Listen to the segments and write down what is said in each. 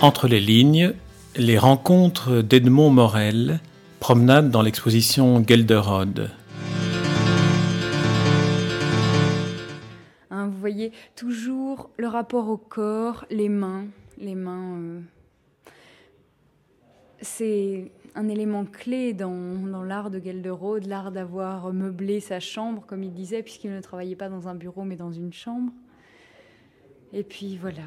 Entre les lignes, les rencontres d'Edmond Morel, promenade dans l'exposition Gelderode. Hein, vous voyez toujours le rapport au corps, les mains, les mains. euh, c'est un élément clé dans, l'art de Gelderode, l'art d'avoir meublé sa chambre, comme il disait, puisqu'il ne travaillait pas dans un bureau mais dans une chambre. Et puis voilà,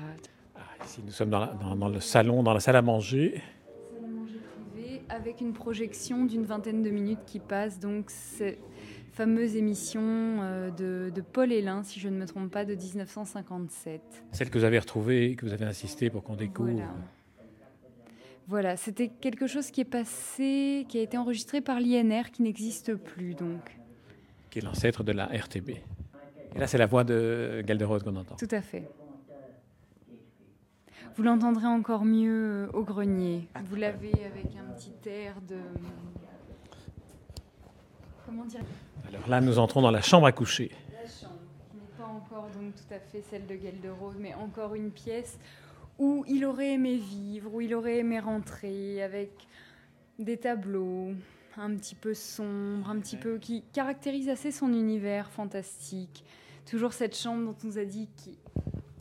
ici, nous sommes dans, la- dans- dans le salon, dans la salle à manger. salle à manger privée avec une projection d'une vingtaine de minutes qui passe. Donc, cette fameuse émission euh, de, de Paul Hélin, si je ne me trompe pas, de 1957. Celle que vous avez retrouvée, que vous avez insisté pour qu'on découvre. Voilà. Voilà, c'était quelque chose qui est passé, qui a été enregistré par l'INR, qui n'existe plus donc. qui est l'ancêtre de la RTB. Et là, c'est la voix de Gelderode qu'on entend. Tout à fait. Vous l'entendrez encore mieux euh, au grenier. Vous l'avez avec un petit air de. Comment dire? Alors là, nous entrons dans la chambre à coucher. La chambre, qui n'est pas encore donc tout à fait celle de Gelderode, mais encore une pièce où il aurait aimé vivre, où il aurait aimé rentrer, avec des tableaux un petit peu sombres, un petit peu qui caractérisent assez son univers fantastique. Toujours cette chambre dont on nous a dit qui-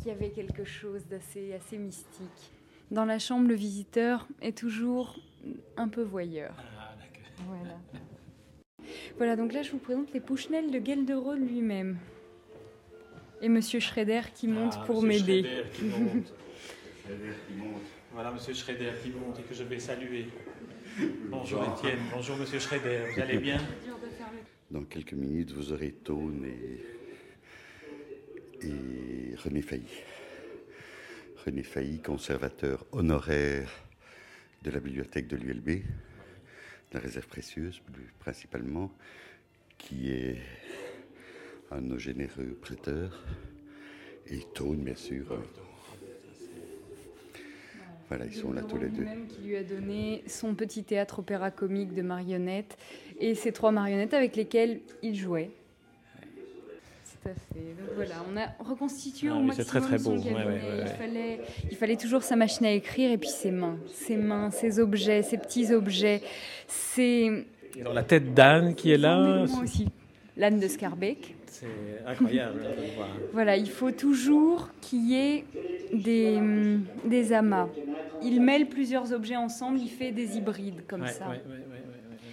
qu'il y avait quelque chose d'assez assez mystique. Dans la chambre, le visiteur est toujours un peu voyeur. Voilà. Voilà, donc là je vous présente les Pouchnelles de Gelderode lui-même. Et Monsieur Schrader qui monte Ah, pour m'aider. Voilà Monsieur Schrader qui monte et que je vais saluer. Bonjour Étienne, bonjour Monsieur Schrader, vous allez bien? Dans quelques minutes, vous aurez Tone et, et René Failly. René Failly, conservateur honoraire de la bibliothèque de l'ULB, de la réserve précieuse principalement, qui est un de nos généreux prêteurs. Et Tone, bien sûr. Voilà, ils sont là tous les deux. Lui-même qui lui a donné son petit théâtre opéra comique de marionnettes et ces trois marionnettes avec lesquelles il jouait. Tout à fait. Donc voilà, on a reconstitué Ah au maximum très, très son beau. Ouais, cabinet. ouais, ouais, ouais. Il, fallait, il fallait toujours sa machine à écrire et puis ses mains, ses mains, ses objets, ses petits objets, ses... Et alors la tête d'Anne qui est là, Moi aussi, l'âne de Scarbeck. c'est incroyable hein. Voilà, il faut toujours qu'il y ait des, des amas. Il mêle plusieurs objets ensemble, il fait des hybrides comme ça. ouais, ouais, ouais, ouais, ouais.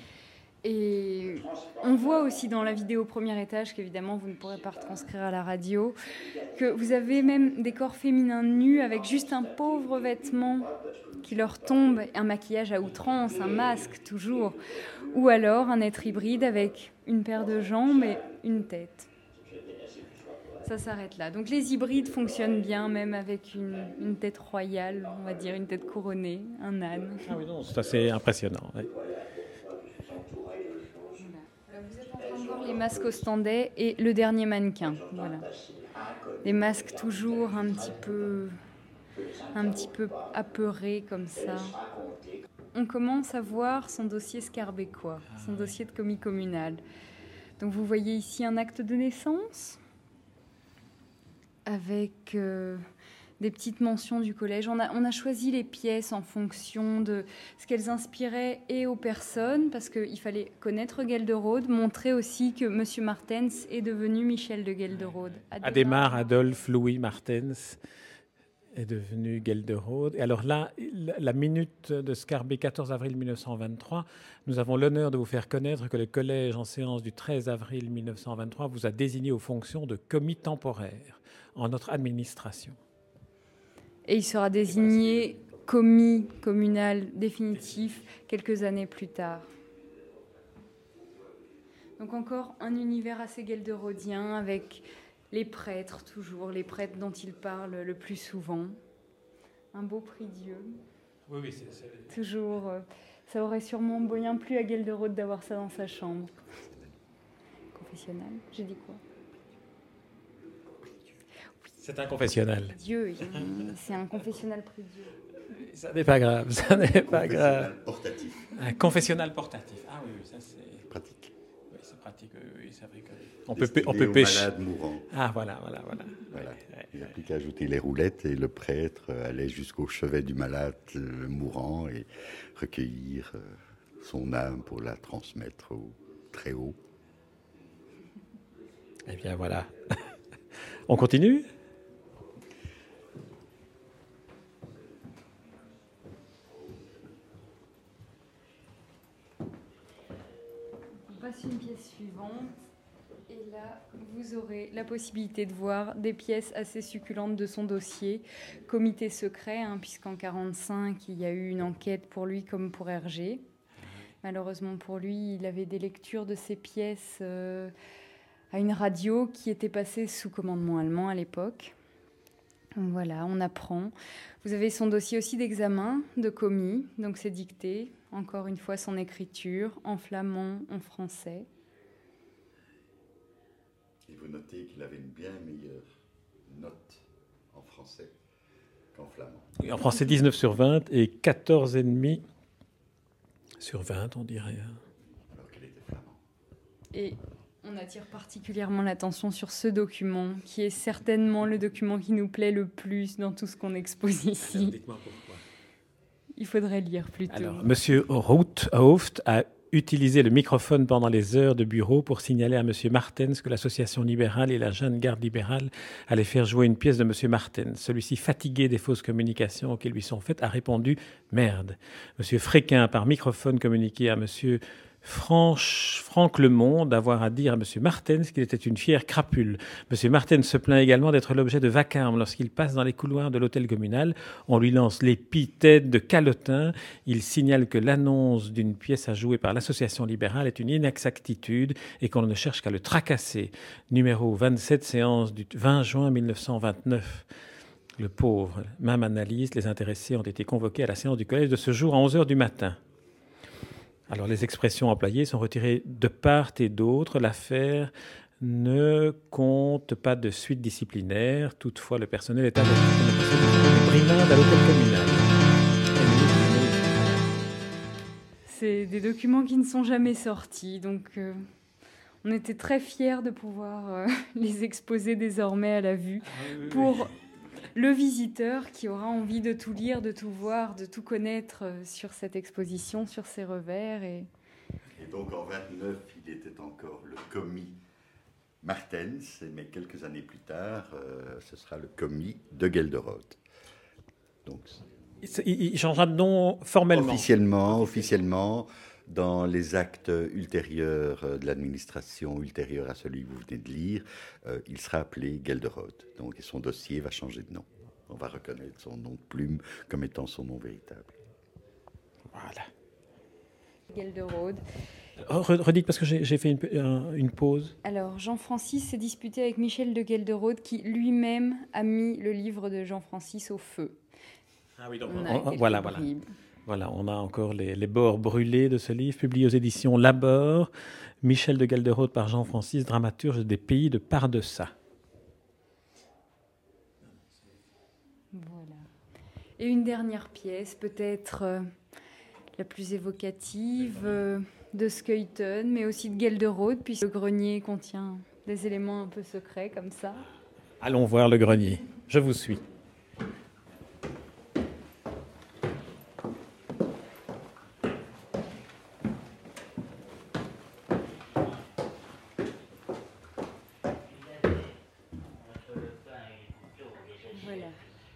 Et on voit aussi dans la vidéo au premier étage, qu'évidemment vous ne pourrez pas retranscrire à la radio, que vous avez même des corps féminins nus avec juste un pauvre vêtement qui leur tombe, un maquillage à outrance, un masque toujours, ou alors un être hybride avec une paire de jambes et une tête. Ça s'arrête là. Donc les hybrides fonctionnent bien, même avec une, tête royale, on va dire, une tête couronnée, un âne. Ah oui, non, c'est assez impressionnant. Les masques au et le dernier mannequin. Voilà. Des masques toujours un petit peu, un petit peu apeurés comme ça. On commence à voir son dossier scarbécois, son dossier de commis communal. Donc vous voyez ici un acte de naissance avec euh, des petites mentions du collège. On a, on a choisi les pièces en fonction de ce qu'elles inspiraient et aux personnes, parce qu'il fallait connaître Gelderode, montrer aussi que M. Martens est devenu Michel de Gelderode. Adhémar Adolphe Louis Martens est devenu Gelderode. Et alors là, la- minute de Scarbet, 14 avril 1923, nous avons l'honneur de vous faire connaître que le collège en séance du 13 avril 1923 vous a désigné aux fonctions de commis temporaire en notre administration. Et il sera désigné commis communal définitif quelques années plus tard. Donc encore un univers assez gelderodien avec les prêtres toujours, les prêtres dont il parle le plus souvent. Un beau prix Dieu. Oui, oui, c'est Toujours, euh, ça aurait sûrement bien plu à Gelderode d'avoir ça dans sa chambre. Confessionnal, j'ai dit quoi? Un confessionnal. Dieu, c'est un confessionnal prix Dieu. Ça n'est pas grave, ça n'est pas grave. Portatif, Un confessionnal portatif. Ah oui, oui, ça c'est pratique. oui, c'est pratique. pratique, oui, c'est vrai que... On peut, on peut pêcher. malades mourants. Ah, voilà, voilà, voilà. voilà. Il n'y a plus qu'à ajouter les roulettes et le prêtre allait jusqu'au chevet du malade mourant et recueillir son âme pour la transmettre au très haut. Eh bien, voilà. On continue? Une pièce suivante. Et là, vous aurez la possibilité de voir des pièces assez succulentes de son dossier. Comité secret, hein, puisqu'en 1945, il y a eu une enquête pour lui comme pour Hergé. Malheureusement pour lui, il avait des lectures de ses pièces euh, à une radio qui était passée sous commandement allemand à l'époque. Voilà, on apprend. Vous avez son dossier aussi d'examen, de commis, donc c'est dicté. Encore une fois, son écriture en flamand, en français. Et vous notez qu'il avait une bien meilleure note en français qu'en flamand. En français, 19 sur 20 et 14,5 sur 20, on dirait. Alors qu'il était flamand. Et on attire particulièrement l'attention sur ce document, qui est certainement le document qui nous plaît le plus dans tout ce qu'on expose ici. Dites-moi pourquoi. Il faudrait lire plutôt. Alors, Monsieur Routhoft a utilisé le microphone pendant les heures de bureau pour signaler à Monsieur Martens que l'association libérale et la jeune garde libérale allaient faire jouer une pièce de Monsieur Martens. Celui-ci, fatigué des fausses communications qui lui sont faites, a répondu Merde. Monsieur Fréquin par microphone communiqué à Monsieur Franche, Franck Lemonde d'avoir à dire à M. Martens qu'il était une fière crapule. M. Martens se plaint également d'être l'objet de vacarme lorsqu'il passe dans les couloirs de l'hôtel communal. On lui lance l'épithète de calotin. Il signale que l'annonce d'une pièce à jouer par l'association libérale est une inexactitude et qu'on ne cherche qu'à le tracasser. Numéro 27, séance du 20 juin 1929. Le pauvre. Même analyse, les intéressés ont été convoqués à la séance du collège de ce jour à 11 h du matin. Alors les expressions employées sont retirées de part et d'autre. L'affaire ne compte pas de suite disciplinaire. Toutefois, le personnel est à l'hôtel communal. C'est des documents qui ne sont jamais sortis, donc euh, on était très fiers de pouvoir euh, les exposer désormais à la vue ah pour le visiteur qui aura envie de tout lire, de tout voir, de tout connaître euh, sur cette exposition, sur ces revers. Et, donc en 29, il était encore le commis Martens, mais quelques années plus tard, euh, ce sera le commis de Gelderode. Donc, il changera de nom formellement. Officiellement, officiellement dans les actes ultérieurs euh, de l'administration, ultérieurs à celui que vous venez de lire, euh, il sera appelé Gelderode. Donc son dossier va changer de nom. On va reconnaître son nom de plume comme étant son nom véritable. Voilà. Gelderode. Oh, redites parce que j'ai fait une, une, pause. Alors, Jean-Francis s'est disputé avec Michel de Gelderode qui lui-même a mis le livre de Jean-Francis au feu. Ah oui, donc voilà, voilà. Voilà, on a encore les, bords brûlés de ce livre, publié aux éditions Labor, Michel de Galderode par Jean-Francis, dramaturge des pays de Pardeça. Voilà. Et une dernière pièce, peut-être euh, la plus évocative, euh, de Skuyten, mais aussi de Gelderode, puisque le grenier contient des éléments un peu secrets comme ça. Allons voir le grenier. Je vous suis.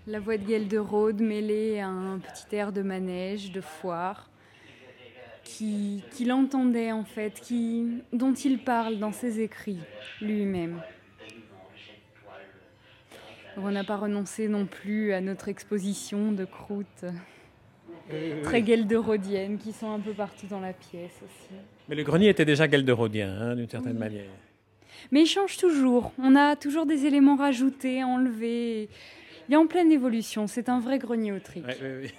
La voix de Gelderode mêlée à un petit air de manège, de foire, qu'il qui entendait en fait, qui, dont il parle dans ses écrits lui-même. On n'a pas renoncé non plus à notre exposition de croûtes très gelderodiennes qui sont un peu partout dans la pièce aussi. Mais le grenier était déjà gelderodien, hein, d'une certaine manière. Mais il change toujours. On a toujours des éléments rajoutés, enlevés. Il est en pleine évolution. C'est un vrai grenier oui.